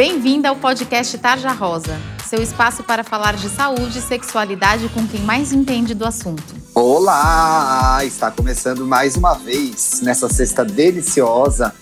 Bem-vinda ao podcast Tarja Rosa, seu espaço para falar de saúde e sexualidade com quem mais entende do assunto. Olá! Está começando mais uma vez, nessa sexta deliciosa,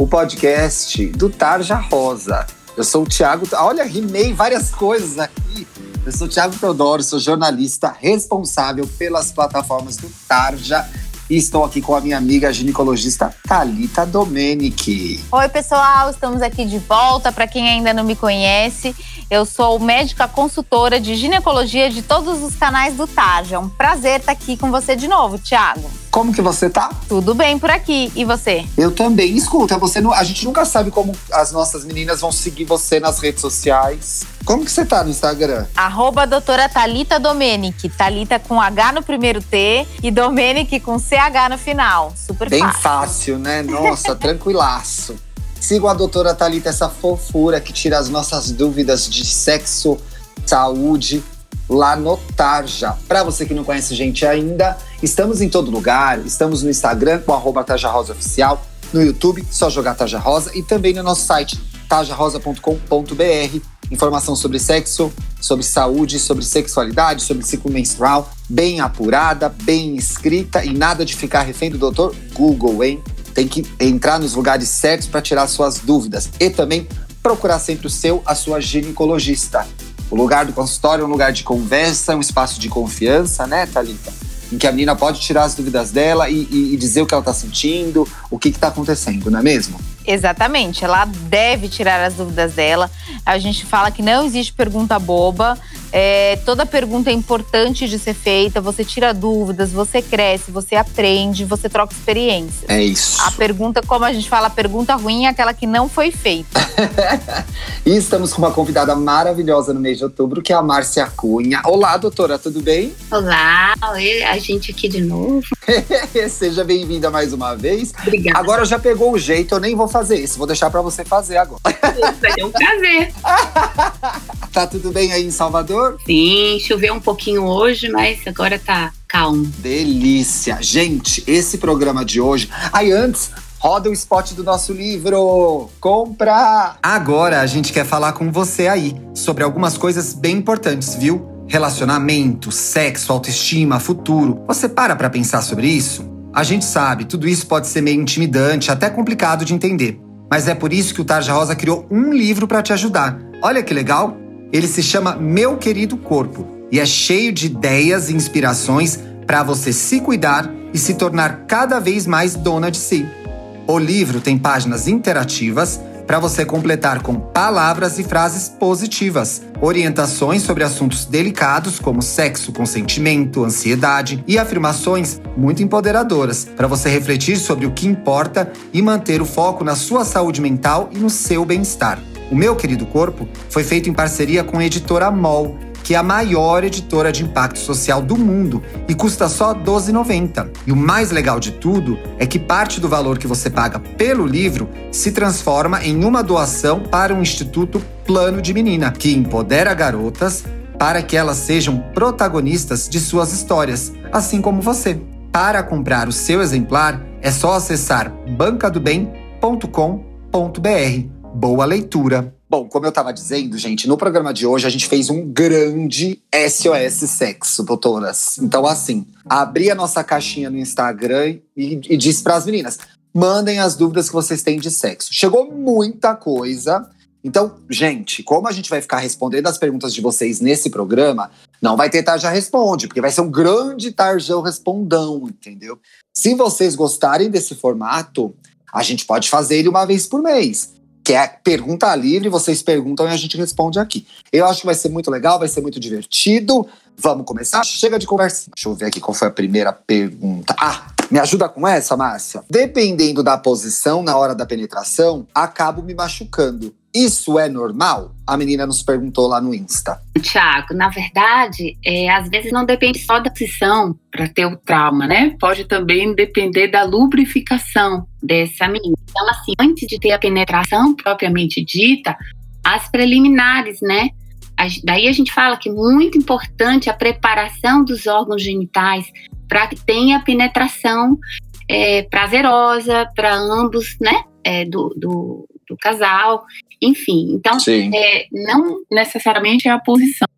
o podcast do Tarja Rosa. Eu sou o Thiago. Olha, rimei várias coisas aqui. Eu sou o Thiago Teodoro, sou jornalista responsável pelas plataformas do Tarja e estou aqui com a minha amiga ginecologista Talita Domenici. Oi, pessoal, estamos aqui de volta. Para quem ainda não me conhece, eu sou médica consultora de ginecologia de todos os canais do Tarja. É um prazer estar aqui com você de novo, Thiago. Como que você tá? Tudo bem por aqui. E você? Eu também. Escuta, você não, a gente nunca sabe como as nossas meninas vão seguir você nas redes sociais. Como que você tá no Instagram? Arroba doutora Thalita Domenic. Thalita com H no primeiro T e Domenic com CH no final. Super Bem fácil. fácil, né? Nossa, tranquilaço. Sigam a doutora Thalita, essa fofura que tira as nossas dúvidas de sexo, saúde, lá no Tarja. Para você que não conhece gente ainda, estamos em todo lugar. Estamos no Instagram com arroba Tarja Rosa Oficial, no YouTube, só jogar Tarja Rosa e também no nosso site tarjarosa.com.br. Informação sobre sexo, sobre saúde, sobre sexualidade, sobre ciclo menstrual, bem apurada, bem escrita e nada de ficar refém do doutor Google, hein? Tem que entrar nos lugares certos para tirar suas dúvidas e também procurar sempre o seu, a sua ginecologista. O lugar do consultório é um lugar de conversa, um espaço de confiança, né, Thalita? Em que a menina pode tirar as dúvidas dela e, e, e dizer o que ela está sentindo, o que está acontecendo, não é mesmo? Exatamente, ela deve tirar as dúvidas dela. A gente fala que não existe pergunta boba. É, toda pergunta é importante de ser feita. Você tira dúvidas, você cresce, você aprende, você troca experiência. É isso. A pergunta, como a gente fala, a pergunta ruim é aquela que não foi feita. e estamos com uma convidada maravilhosa no mês de outubro, que é a Márcia Cunha. Olá, doutora, tudo bem? Olá, a gente aqui de novo. Seja bem-vinda mais uma vez. Obrigada. Agora já pegou o jeito, eu nem vou fazer isso, vou deixar para você fazer agora. Vai ser um prazer. tá tudo bem aí em Salvador? Sim, choveu um pouquinho hoje, mas agora tá calmo. Delícia. Gente, esse programa de hoje. Aí antes, roda o spot do nosso livro. Compra! Agora a gente quer falar com você aí sobre algumas coisas bem importantes, viu? Relacionamento, sexo, autoestima, futuro. Você para pra pensar sobre isso? A gente sabe, tudo isso pode ser meio intimidante, até complicado de entender. Mas é por isso que o Tarja Rosa criou um livro para te ajudar. Olha que legal! Ele se chama Meu Querido Corpo e é cheio de ideias e inspirações para você se cuidar e se tornar cada vez mais dona de si. O livro tem páginas interativas para você completar com palavras e frases positivas, orientações sobre assuntos delicados como sexo, consentimento, ansiedade e afirmações muito empoderadoras para você refletir sobre o que importa e manter o foco na sua saúde mental e no seu bem-estar. O meu querido corpo foi feito em parceria com a editora MOL que é a maior editora de impacto social do mundo e custa só R$ 12,90. E o mais legal de tudo é que parte do valor que você paga pelo livro se transforma em uma doação para o Instituto Plano de Menina, que empodera garotas para que elas sejam protagonistas de suas histórias, assim como você. Para comprar o seu exemplar, é só acessar bancadobem.com.br. Boa leitura! Bom, como eu estava dizendo, gente, no programa de hoje a gente fez um grande SOS sexo, doutoras. Então, assim, abri a nossa caixinha no Instagram e, e disse para as meninas: mandem as dúvidas que vocês têm de sexo. Chegou muita coisa. Então, gente, como a gente vai ficar respondendo as perguntas de vocês nesse programa, não vai ter Tarja Responde, porque vai ser um grande Tarjão Respondão, entendeu? Se vocês gostarem desse formato, a gente pode fazer ele uma vez por mês que é pergunta livre, vocês perguntam e a gente responde aqui. Eu acho que vai ser muito legal, vai ser muito divertido. Vamos começar? Chega de conversa. Deixa eu ver aqui qual foi a primeira pergunta. Ah, me ajuda com essa, Márcia? Dependendo da posição na hora da penetração, acabo me machucando. Isso é normal? A menina nos perguntou lá no Insta. Tiago, na verdade, é, às vezes não depende só da posição para ter o trauma, né? Pode também depender da lubrificação dessa menina. Então, assim, antes de ter a penetração propriamente dita, as preliminares, né? Daí a gente fala que é muito importante a preparação dos órgãos genitais para que tenha penetração é, prazerosa para ambos, né? É, do, do do casal, enfim. Então, é, não necessariamente é a posição.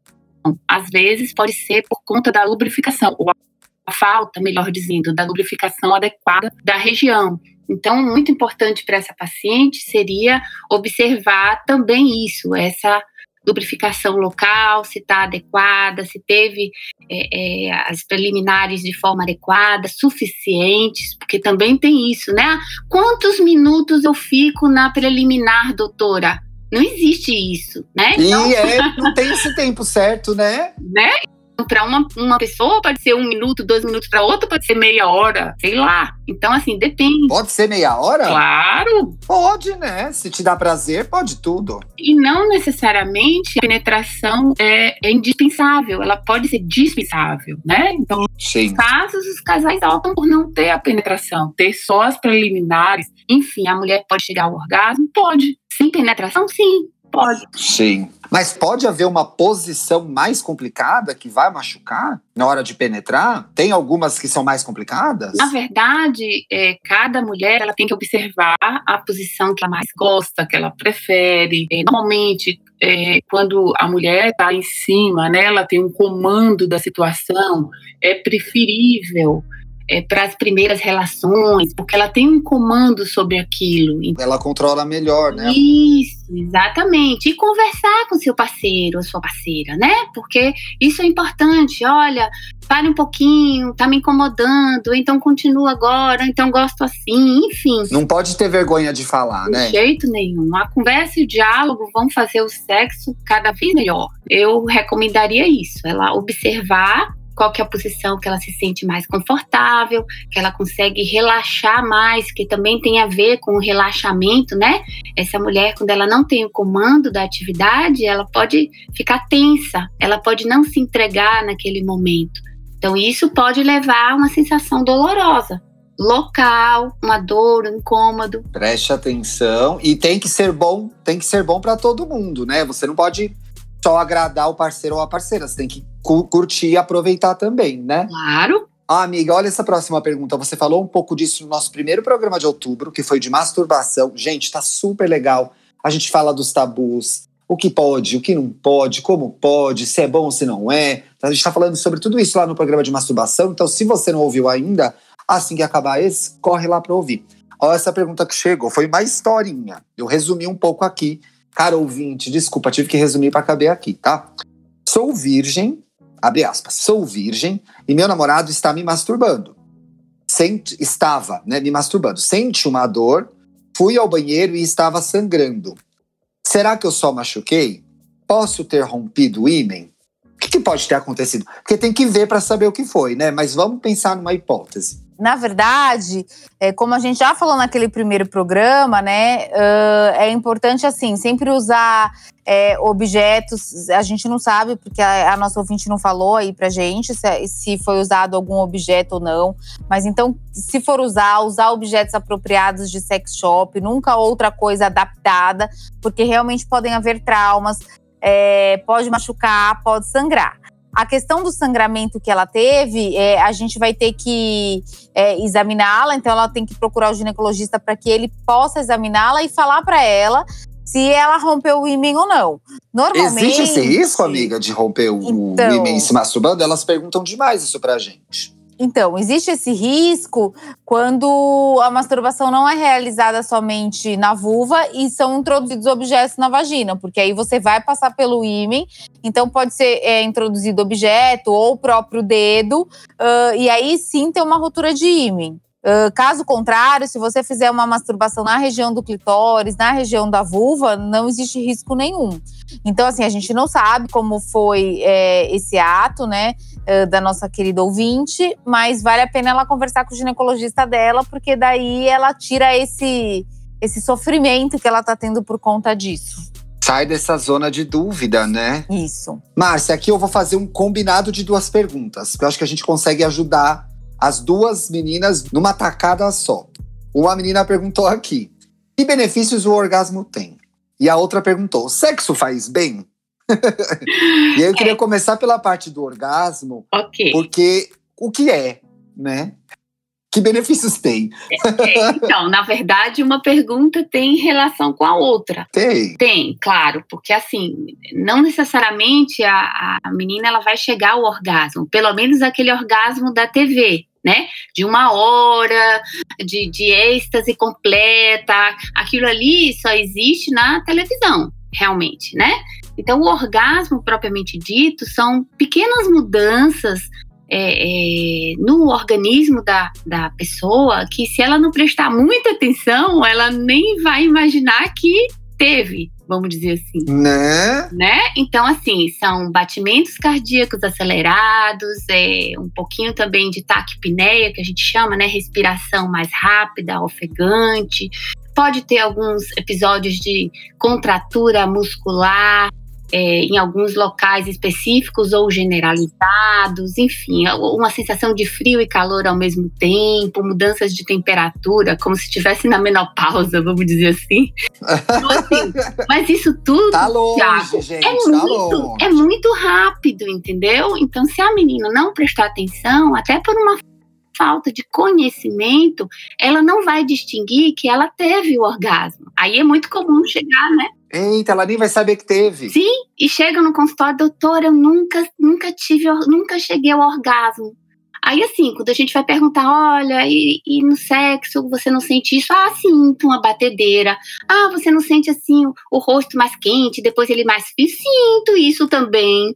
Às vezes pode ser por conta da lubrificação, ou a falta, melhor dizendo, da lubrificação adequada da região. Então, muito importante para essa paciente seria observar também isso, essa lubrificação local, se está adequada, se teve é, é, as preliminares de forma adequada, suficientes, porque também tem isso, né? Quantos minutos eu fico na preliminar, doutora? Não existe isso, né? Então, e é, não tem esse tempo certo, né? Né? Para uma, uma pessoa pode ser um minuto, dois minutos, para outra pode ser meia hora, sei lá. Então, assim, depende. Pode ser meia hora? Claro. Pode, né? Se te dá prazer, pode tudo. E não necessariamente a penetração é, é indispensável, ela pode ser dispensável, né? Então, Sim. casos, os casais optam por não ter a penetração, ter só as preliminares. Enfim, a mulher pode chegar ao orgasmo? Pode. Sem penetração, sim. Pode. Sim. Mas pode haver uma posição mais complicada que vai machucar na hora de penetrar? Tem algumas que são mais complicadas? Na verdade, é, cada mulher ela tem que observar a posição que ela mais gosta, que ela prefere. É, normalmente, é, quando a mulher está em cima, né, ela tem um comando da situação, é preferível é, para as primeiras relações, porque ela tem um comando sobre aquilo. Ela controla melhor, né? Isso, exatamente. E conversar com seu parceiro ou sua parceira, né? Porque isso é importante. Olha, pare um pouquinho, tá me incomodando, então continua agora, então gosto assim, enfim. Não pode ter vergonha de falar, de né? De jeito nenhum. A conversa e o diálogo vão fazer o sexo cada vez melhor. Eu recomendaria isso, ela observar qual que é a posição que ela se sente mais confortável, que ela consegue relaxar mais, que também tem a ver com o relaxamento, né? Essa mulher, quando ela não tem o comando da atividade, ela pode ficar tensa, ela pode não se entregar naquele momento. Então, isso pode levar a uma sensação dolorosa, local, uma dor, um incômodo. Preste atenção e tem que ser bom, tem que ser bom para todo mundo, né? Você não pode só agradar o parceiro ou a parceira, você tem que curtir e aproveitar também, né? Claro. Ah, amiga, olha essa próxima pergunta. Você falou um pouco disso no nosso primeiro programa de outubro, que foi de masturbação. Gente, tá super legal. A gente fala dos tabus, o que pode, o que não pode, como pode, se é bom ou se não é. A gente tá falando sobre tudo isso lá no programa de masturbação. Então, se você não ouviu ainda, assim que acabar esse, corre lá para ouvir. Olha essa pergunta que chegou. Foi uma historinha. Eu resumi um pouco aqui. Cara ouvinte, desculpa, tive que resumir para caber aqui, tá? Sou virgem, abre aspas, sou virgem e meu namorado está me masturbando. Sente, estava, né, me masturbando. Sente uma dor, fui ao banheiro e estava sangrando. Será que eu só machuquei? Posso ter rompido o ímen? O que, que pode ter acontecido? Porque tem que ver para saber o que foi, né? Mas vamos pensar numa hipótese na verdade, é, como a gente já falou naquele primeiro programa, né, uh, é importante assim sempre usar é, objetos. A gente não sabe porque a, a, nossa ouvinte não falou aí para gente se, se foi usado algum objeto ou não. Mas então, se for usar, usar objetos apropriados de sex shop, nunca outra coisa adaptada, porque realmente podem haver traumas. É, pode machucar, pode sangrar. A questão do sangramento que ela teve, é, a gente vai ter que é, examiná-la, então ela tem que procurar o ginecologista para que ele possa examiná-la e falar para ela se ela rompeu o ímã ou não. Normalmente. Existe esse risco, amiga, de romper o então, ímã se masturbando? Elas perguntam demais isso pra gente. Então, existe esse risco quando a masturbação não é realizada somente na vulva e são introduzidos objetos na vagina, porque aí você vai passar pelo ímen, então pode ser é, introduzido objeto ou o próprio dedo, uh, e aí sim tem uma ruptura de ímen. Uh, caso contrário, se você fizer uma masturbação na região do clitóris, na região da vulva, não existe risco nenhum. Então, assim, a gente não sabe como foi é, esse ato, né? da nossa querida ouvinte, mas vale a pena ela conversar com o ginecologista dela, porque daí ela tira esse, esse sofrimento que ela tá tendo por conta disso. Sai dessa zona de dúvida, né? Isso. Márcia, aqui eu vou fazer um combinado de duas perguntas, porque eu acho que a gente consegue ajudar as duas meninas numa tacada só. Uma menina perguntou aqui: que benefícios o orgasmo tem? E a outra perguntou: sexo faz bem? e aí eu queria é. começar pela parte do orgasmo, okay. porque o que é, né? Que benefícios tem? É, então, na verdade, uma pergunta tem relação com a outra. Tem. Tem, claro, porque assim, não necessariamente a, a menina ela vai chegar ao orgasmo, pelo menos aquele orgasmo da TV, né? De uma hora, de, de êxtase completa. Aquilo ali só existe na televisão, realmente, né? Então, o orgasmo propriamente dito são pequenas mudanças é, é, no organismo da, da pessoa que, se ela não prestar muita atenção, ela nem vai imaginar que teve, vamos dizer assim. Né? Né? Então, assim, são batimentos cardíacos acelerados, é, um pouquinho também de taquipneia, que a gente chama, né? Respiração mais rápida, ofegante. Pode ter alguns episódios de contratura muscular, é, em alguns locais específicos ou generalizados, enfim, uma sensação de frio e calor ao mesmo tempo, mudanças de temperatura, como se estivesse na menopausa, vamos dizer assim. Então, assim mas isso tudo, tá longe, Thiago, gente, é, tá muito, longe. é muito rápido, entendeu? Então, se a menina não prestar atenção, até por uma falta de conhecimento, ela não vai distinguir que ela teve o orgasmo. Aí é muito comum chegar, né? Eita, ela nem vai saber que teve. Sim, e chega no consultório, doutora, eu nunca, nunca tive, nunca cheguei ao orgasmo. Aí, assim, quando a gente vai perguntar, olha, e, e, no sexo você não sente isso? Ah, sinto uma batedeira. Ah, você não sente, assim, o, o rosto mais quente, depois ele mais frio? Sinto isso também.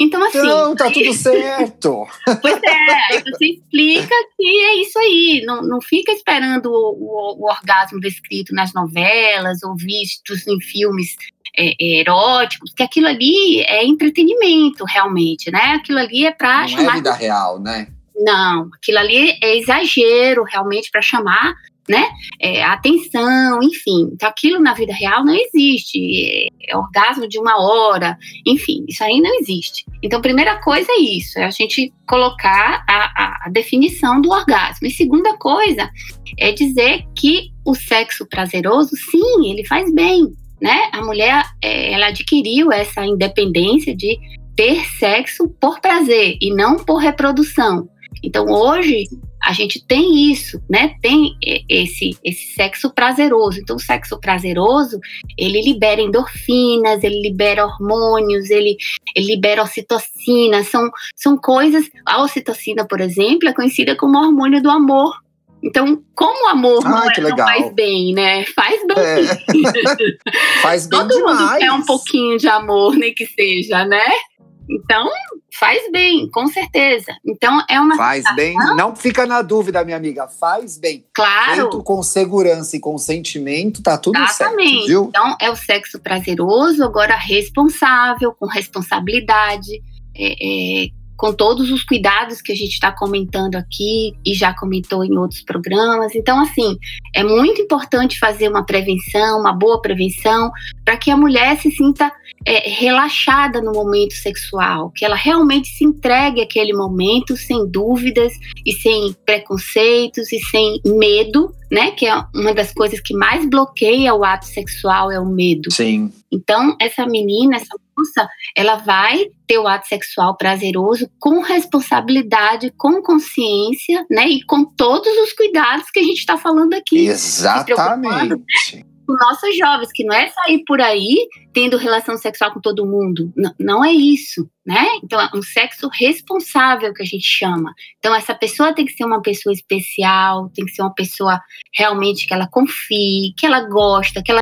Então, assim. Não, tá tudo certo. pois é, aí você explica que é isso aí. Não, não fica esperando o, o, o orgasmo descrito nas novelas ou vistos em filmes é, é, eróticos, que aquilo ali é entretenimento, realmente, né? Aquilo ali é para não chamar. Não é vida real, né? Não, aquilo ali é exagero, realmente, para chamar né? É, atenção, enfim. Então, aquilo na vida real não existe. É, é orgasmo de uma hora, enfim, isso aí não existe. Então, primeira coisa é isso, é a gente colocar a, a, a definição do orgasmo. E segunda coisa é dizer que o sexo prazeroso, sim, ele faz bem, né? A mulher, é, ela adquiriu essa independência de ter sexo por prazer e não por reprodução. Então, hoje, a gente tem isso, né? Tem esse, esse sexo prazeroso. Então, o sexo prazeroso, ele libera endorfinas, ele libera hormônios, ele, ele libera ocitocina. São, são coisas. A ocitocina, por exemplo, é conhecida como hormônio do amor. Então, como o amor ah, não, é, não, faz bem, né? Faz bem. É. faz bem Todo demais. mundo quer um pouquinho de amor, nem que seja, né? Então, faz bem, com certeza. Então, é uma. Faz bem, não fica na dúvida, minha amiga, faz bem. Claro. Feito com segurança e consentimento, tá tudo Exatamente. certo, viu? Então, é o sexo prazeroso, agora responsável, com responsabilidade. É, é, com todos os cuidados que a gente está comentando aqui e já comentou em outros programas. Então, assim, é muito importante fazer uma prevenção, uma boa prevenção, para que a mulher se sinta é, relaxada no momento sexual, que ela realmente se entregue àquele momento sem dúvidas e sem preconceitos e sem medo, né? Que é uma das coisas que mais bloqueia o ato sexual é o medo. Sim. Então, essa menina, essa moça, ela vai ter o ato sexual prazeroso com responsabilidade, com consciência, né? E com todos os cuidados que a gente está falando aqui. Exatamente com nossos jovens, que não é sair por aí tendo relação sexual com todo mundo. N não é isso, né? Então, é um sexo responsável que a gente chama. Então, essa pessoa tem que ser uma pessoa especial, tem que ser uma pessoa realmente que ela confie, que ela gosta, que ela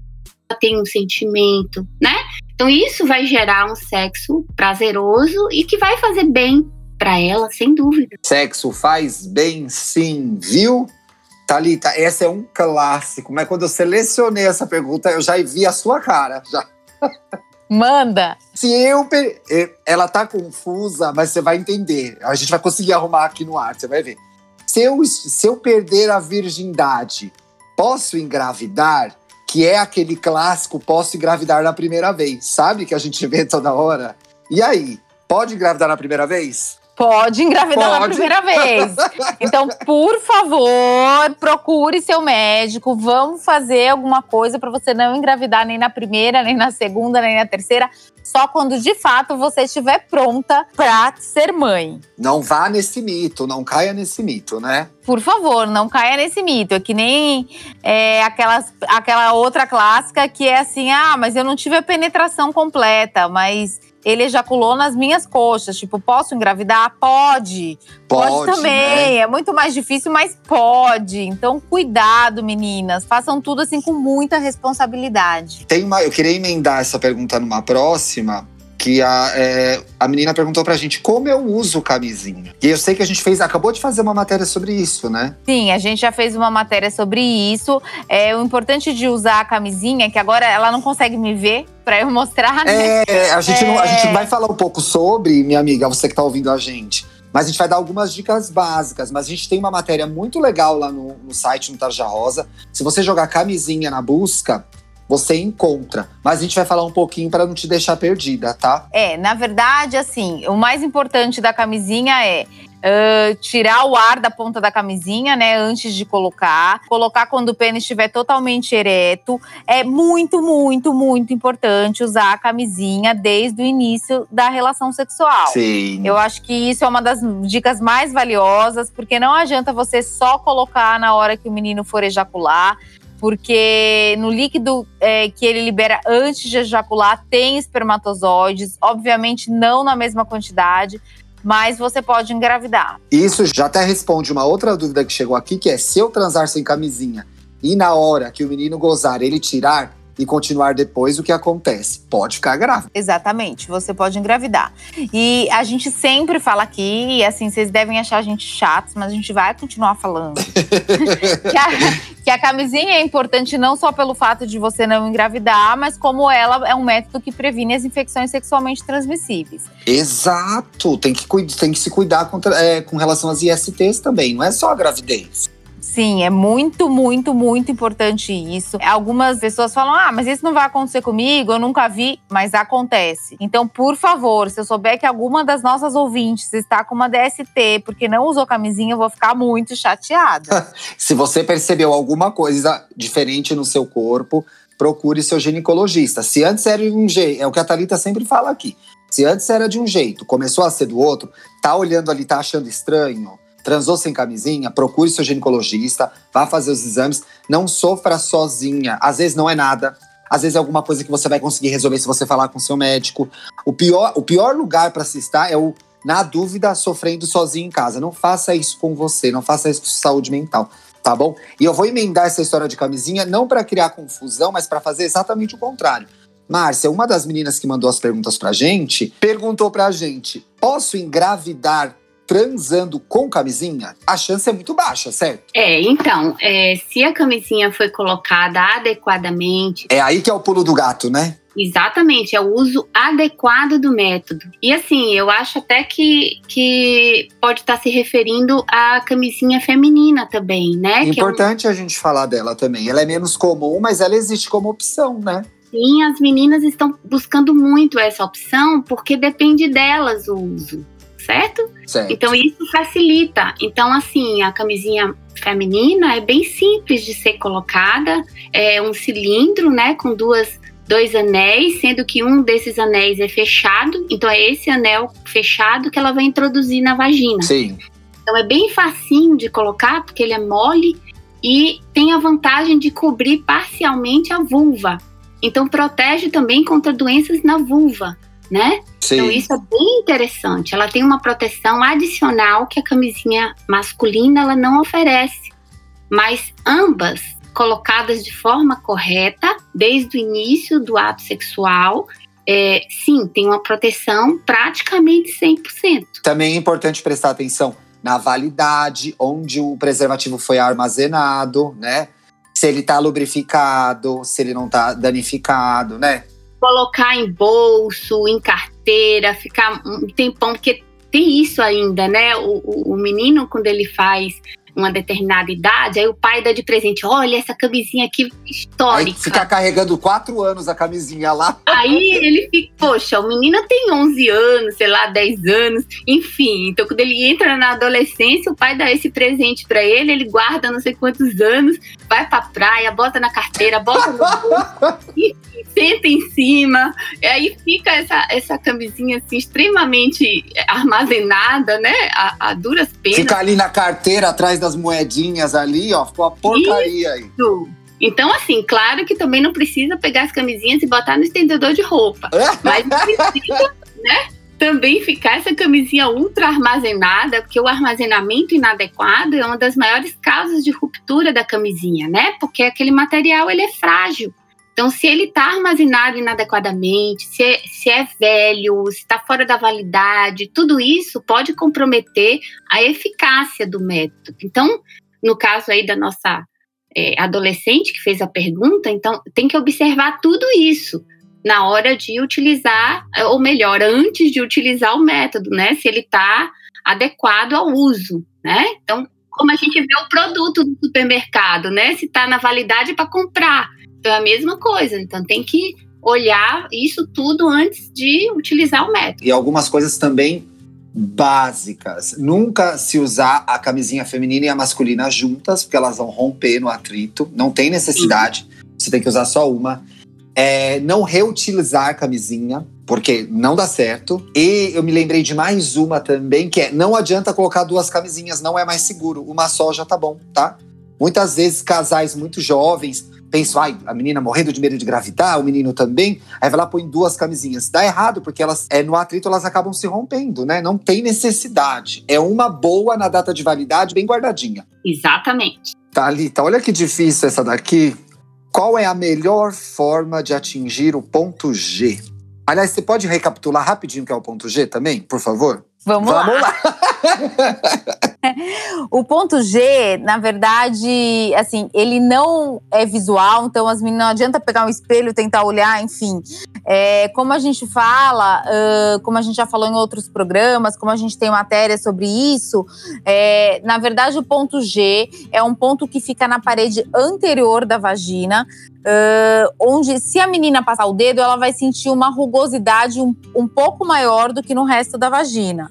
tem um sentimento, né? Então, isso vai gerar um sexo prazeroso e que vai fazer bem para ela, sem dúvida. Sexo faz bem, sim, viu? Thalita, essa é um clássico, mas quando eu selecionei essa pergunta, eu já vi a sua cara. Já. Manda! Se eu. Ela tá confusa, mas você vai entender. A gente vai conseguir arrumar aqui no ar, você vai ver. Se eu, se eu perder a virgindade, posso engravidar? Que é aquele clássico, posso engravidar na primeira vez. Sabe que a gente vê toda hora? E aí, pode engravidar na primeira vez? Pode engravidar Pode. na primeira vez. Então, por favor, procure seu médico. Vamos fazer alguma coisa para você não engravidar nem na primeira, nem na segunda, nem na terceira. só quando de fato você estiver pronta para ser mãe. Não vá nesse mito, não caia nesse mito, né? Por favor, não caia nesse mito. É que nem é, aquelas, aquela outra clássica que é assim: ah, mas eu não tive a penetração completa, mas ele ejaculou nas minhas coxas. Tipo, posso engravidar? Pode. Pode, pode também. Né? É muito mais difícil, mas pode. Então, cuidado, meninas. Façam tudo assim com muita responsabilidade. Tem uma, eu queria emendar essa pergunta numa próxima, que a, é, a menina perguntou pra gente como eu uso camisinha. E eu sei que a gente fez, acabou de fazer uma matéria sobre isso, né? Sim, a gente já fez uma matéria sobre isso. É, o importante de usar a camisinha é que agora ela não consegue me ver para eu mostrar. Né? É, a gente, é... Não, a gente vai falar um pouco sobre, minha amiga, você que tá ouvindo a gente. Mas a gente vai dar algumas dicas básicas. Mas a gente tem uma matéria muito legal lá no, no site, no Tarja Rosa. Se você jogar camisinha na busca, você encontra. Mas a gente vai falar um pouquinho para não te deixar perdida, tá? É, na verdade, assim, o mais importante da camisinha é Uh, tirar o ar da ponta da camisinha, né, antes de colocar. Colocar quando o pênis estiver totalmente ereto. É muito, muito, muito importante usar a camisinha desde o início da relação sexual. Sim. Eu acho que isso é uma das dicas mais valiosas, porque não adianta você só colocar na hora que o menino for ejacular porque no líquido é, que ele libera antes de ejacular tem espermatozoides, obviamente não na mesma quantidade, mas você pode engravidar. Isso já até responde uma outra dúvida que chegou aqui, que é se eu transar sem camisinha e na hora que o menino gozar ele tirar, e continuar depois, o que acontece? Pode ficar grávida. Exatamente, você pode engravidar. E a gente sempre fala aqui, e assim, vocês devem achar a gente chatos, mas a gente vai continuar falando. que, a, que a camisinha é importante não só pelo fato de você não engravidar, mas como ela é um método que previne as infecções sexualmente transmissíveis. Exato, tem que, tem que se cuidar contra, é, com relação às ISTs também, não é só a gravidez. Sim, é muito, muito, muito importante isso. Algumas pessoas falam: ah, mas isso não vai acontecer comigo, eu nunca vi, mas acontece. Então, por favor, se eu souber que alguma das nossas ouvintes está com uma DST porque não usou camisinha, eu vou ficar muito chateada. se você percebeu alguma coisa diferente no seu corpo, procure seu ginecologista. Se antes era de um jeito, é o que a Thalita sempre fala aqui. Se antes era de um jeito, começou a ser do outro, tá olhando ali, tá achando estranho, transou sem camisinha, procure seu ginecologista, vá fazer os exames, não sofra sozinha. Às vezes não é nada, às vezes é alguma coisa que você vai conseguir resolver se você falar com seu médico. O pior, o pior lugar para se estar é o na dúvida sofrendo sozinho em casa. Não faça isso com você, não faça isso com saúde mental, tá bom? E eu vou emendar essa história de camisinha não para criar confusão, mas para fazer exatamente o contrário. Márcia, uma das meninas que mandou as perguntas pra gente, perguntou pra gente: "Posso engravidar transando com camisinha, a chance é muito baixa, certo? É, então, é, se a camisinha foi colocada adequadamente. É aí que é o pulo do gato, né? Exatamente, é o uso adequado do método. E assim, eu acho até que, que pode estar se referindo à camisinha feminina também, né? Importante é um... a gente falar dela também. Ela é menos comum, mas ela existe como opção, né? Sim, as meninas estão buscando muito essa opção porque depende delas o uso certo? certo? Então isso facilita. Então, assim, a camisinha feminina é bem simples de ser colocada. É um cilindro, né, com duas dois anéis, sendo que um desses anéis é fechado. Então é esse anel fechado que ela vai introduzir na vagina. Sim. Então é bem facinho de colocar, porque ele é mole e tem a vantagem de cobrir parcialmente a vulva. Então protege também contra doenças na vulva né? Sim. Então isso é bem interessante. Ela tem uma proteção adicional que a camisinha masculina ela não oferece. Mas ambas colocadas de forma correta, desde o início do ato sexual, é, sim, tem uma proteção praticamente 100%. Também é importante prestar atenção na validade, onde o preservativo foi armazenado, né? Se ele está lubrificado, se ele não está danificado, né? Colocar em bolso, em carteira, ficar um tempão, porque tem isso ainda, né? O, o, o menino, quando ele faz uma determinada idade, aí o pai dá de presente, olha essa camisinha aqui histórica. Aí fica carregando quatro anos a camisinha lá. Aí ele fica, poxa, o menino tem 11 anos, sei lá, 10 anos, enfim. Então quando ele entra na adolescência, o pai dá esse presente para ele, ele guarda não sei quantos anos, vai pra praia, bota na carteira, bota no bolso, e, e senta em cima. E aí fica essa, essa camisinha assim extremamente armazenada, né? A, a duras penas. Fica ali na carteira atrás das moedinhas ali, ó, ficou a porcaria Isso. aí. Então, assim, claro que também não precisa pegar as camisinhas e botar no estendedor de roupa. mas precisa, né? Também ficar essa camisinha ultra armazenada, porque o armazenamento inadequado é uma das maiores causas de ruptura da camisinha, né? Porque aquele material ele é frágil. Então, se ele está armazenado inadequadamente, se é, se é velho, se está fora da validade, tudo isso pode comprometer a eficácia do método. Então, no caso aí da nossa é, adolescente que fez a pergunta, então tem que observar tudo isso na hora de utilizar, ou melhor, antes de utilizar o método, né? Se ele está adequado ao uso, né? Então, como a gente vê o produto do supermercado, né? Se está na validade para comprar. Então é a mesma coisa. Então tem que olhar isso tudo antes de utilizar o método. E algumas coisas também básicas. Nunca se usar a camisinha feminina e a masculina juntas, porque elas vão romper no atrito. Não tem necessidade. Sim. Você tem que usar só uma. É, não reutilizar a camisinha, porque não dá certo. E eu me lembrei de mais uma também, que é não adianta colocar duas camisinhas, não é mais seguro. Uma só já tá bom, tá? Muitas vezes casais muito jovens pensam, ai, a menina morrendo de medo de gravidar, o menino também, aí vai lá põe duas camisinhas. Dá errado, porque elas, é, no atrito, elas acabam se rompendo, né? Não tem necessidade. É uma boa na data de validade, bem guardadinha. Exatamente. Thalita, olha que difícil essa daqui. Qual é a melhor forma de atingir o ponto G? Aliás, você pode recapitular rapidinho o que é o ponto G também, por favor? Vamos, Vamos lá. lá. o ponto G, na verdade, assim, ele não é visual, então as meninas não adianta pegar um espelho tentar olhar, enfim. É, como a gente fala, uh, como a gente já falou em outros programas, como a gente tem matéria sobre isso, é, na verdade o ponto G é um ponto que fica na parede anterior da vagina, Uh, onde se a menina passar o dedo, ela vai sentir uma rugosidade um, um pouco maior do que no resto da vagina.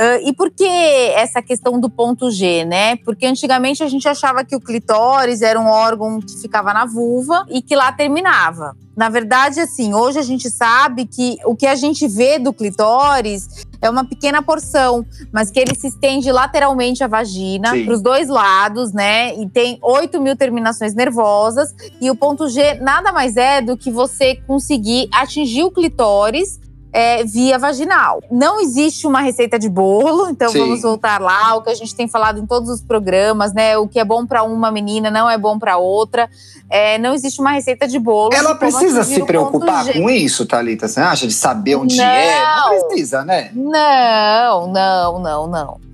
Uh, e por que essa questão do ponto G, né? Porque antigamente a gente achava que o clitóris era um órgão que ficava na vulva e que lá terminava. Na verdade, assim, hoje a gente sabe que o que a gente vê do clitóris é uma pequena porção, mas que ele se estende lateralmente à vagina, para os dois lados, né? E tem 8 mil terminações nervosas. E o ponto G nada mais é do que você conseguir atingir o clitóris é, via vaginal. Não existe uma receita de bolo, então Sim. vamos voltar lá, o que a gente tem falado em todos os programas, né? O que é bom para uma menina não é bom para outra. É, não existe uma receita de bolo. Ela precisa se preocupar com isso, Thalita? Você acha? De saber onde não, é? Não precisa, né? Não, não, não, não.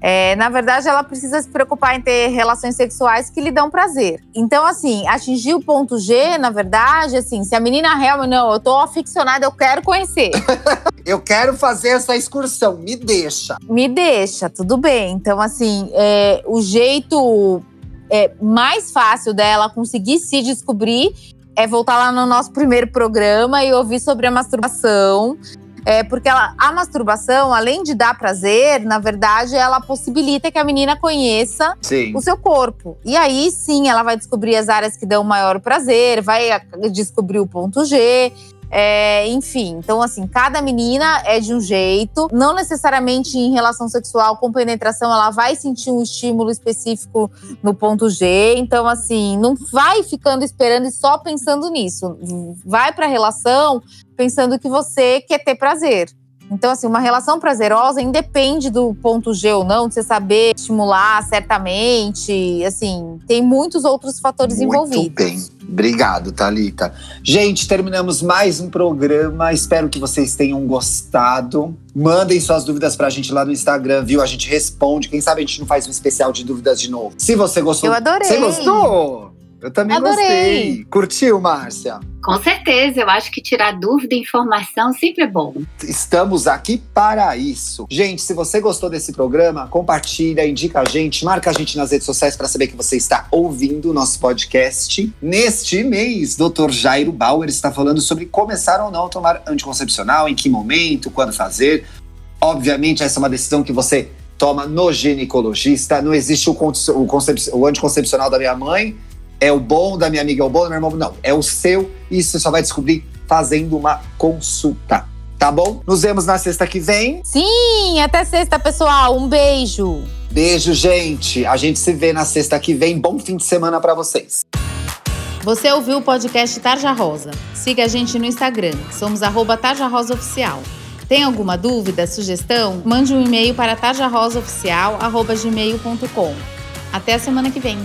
É, na verdade, ela precisa se preocupar em ter relações sexuais que lhe dão prazer. Então, assim, atingir o ponto G, na verdade, assim, se a menina realmente, não, eu tô aficionada, eu quero conhecer. eu quero fazer essa excursão, me deixa. Me deixa, tudo bem. Então, assim, é, o jeito é, mais fácil dela conseguir se descobrir é voltar lá no nosso primeiro programa e ouvir sobre a masturbação, é, porque ela, a masturbação, além de dar prazer, na verdade, ela possibilita que a menina conheça sim. o seu corpo. E aí sim ela vai descobrir as áreas que dão maior prazer, vai descobrir o ponto G. É, enfim, então assim, cada menina é de um jeito, não necessariamente em relação sexual com penetração ela vai sentir um estímulo específico no ponto G. Então assim, não vai ficando esperando e só pensando nisso. Vai para a relação pensando que você quer ter prazer. Então, assim, uma relação prazerosa independe do ponto G ou não, de você saber estimular certamente. Assim, tem muitos outros fatores Muito envolvidos. Muito bem. Obrigado, Talita. Gente, terminamos mais um programa. Espero que vocês tenham gostado. Mandem suas dúvidas pra gente lá no Instagram, viu? A gente responde. Quem sabe a gente não faz um especial de dúvidas de novo. Se você gostou. Eu adorei. Você gostou? Eu também Adorei. gostei. Curtiu, Márcia? Com certeza, eu acho que tirar dúvida e informação sempre é bom. Estamos aqui para isso. Gente, se você gostou desse programa, compartilha, indica a gente, marca a gente nas redes sociais para saber que você está ouvindo o nosso podcast. Neste mês, Dr. Jairo Bauer está falando sobre começar ou não a tomar anticoncepcional, em que momento, quando fazer. Obviamente, essa é uma decisão que você toma no ginecologista. Não existe o, o, concep o anticoncepcional da minha mãe, é o bom da minha amiga, é o bom do meu irmão. Não, é o seu e você só vai descobrir fazendo uma consulta. Tá bom? Nos vemos na sexta que vem. Sim, até sexta, pessoal. Um beijo. Beijo, gente. A gente se vê na sexta que vem. Bom fim de semana para vocês. Você ouviu o podcast Tarja Rosa? Siga a gente no Instagram. Somos arroba Tarja Rosa Oficial. Tem alguma dúvida, sugestão? Mande um e-mail para tarjarosaoficial.gmail.com. Até a semana que vem.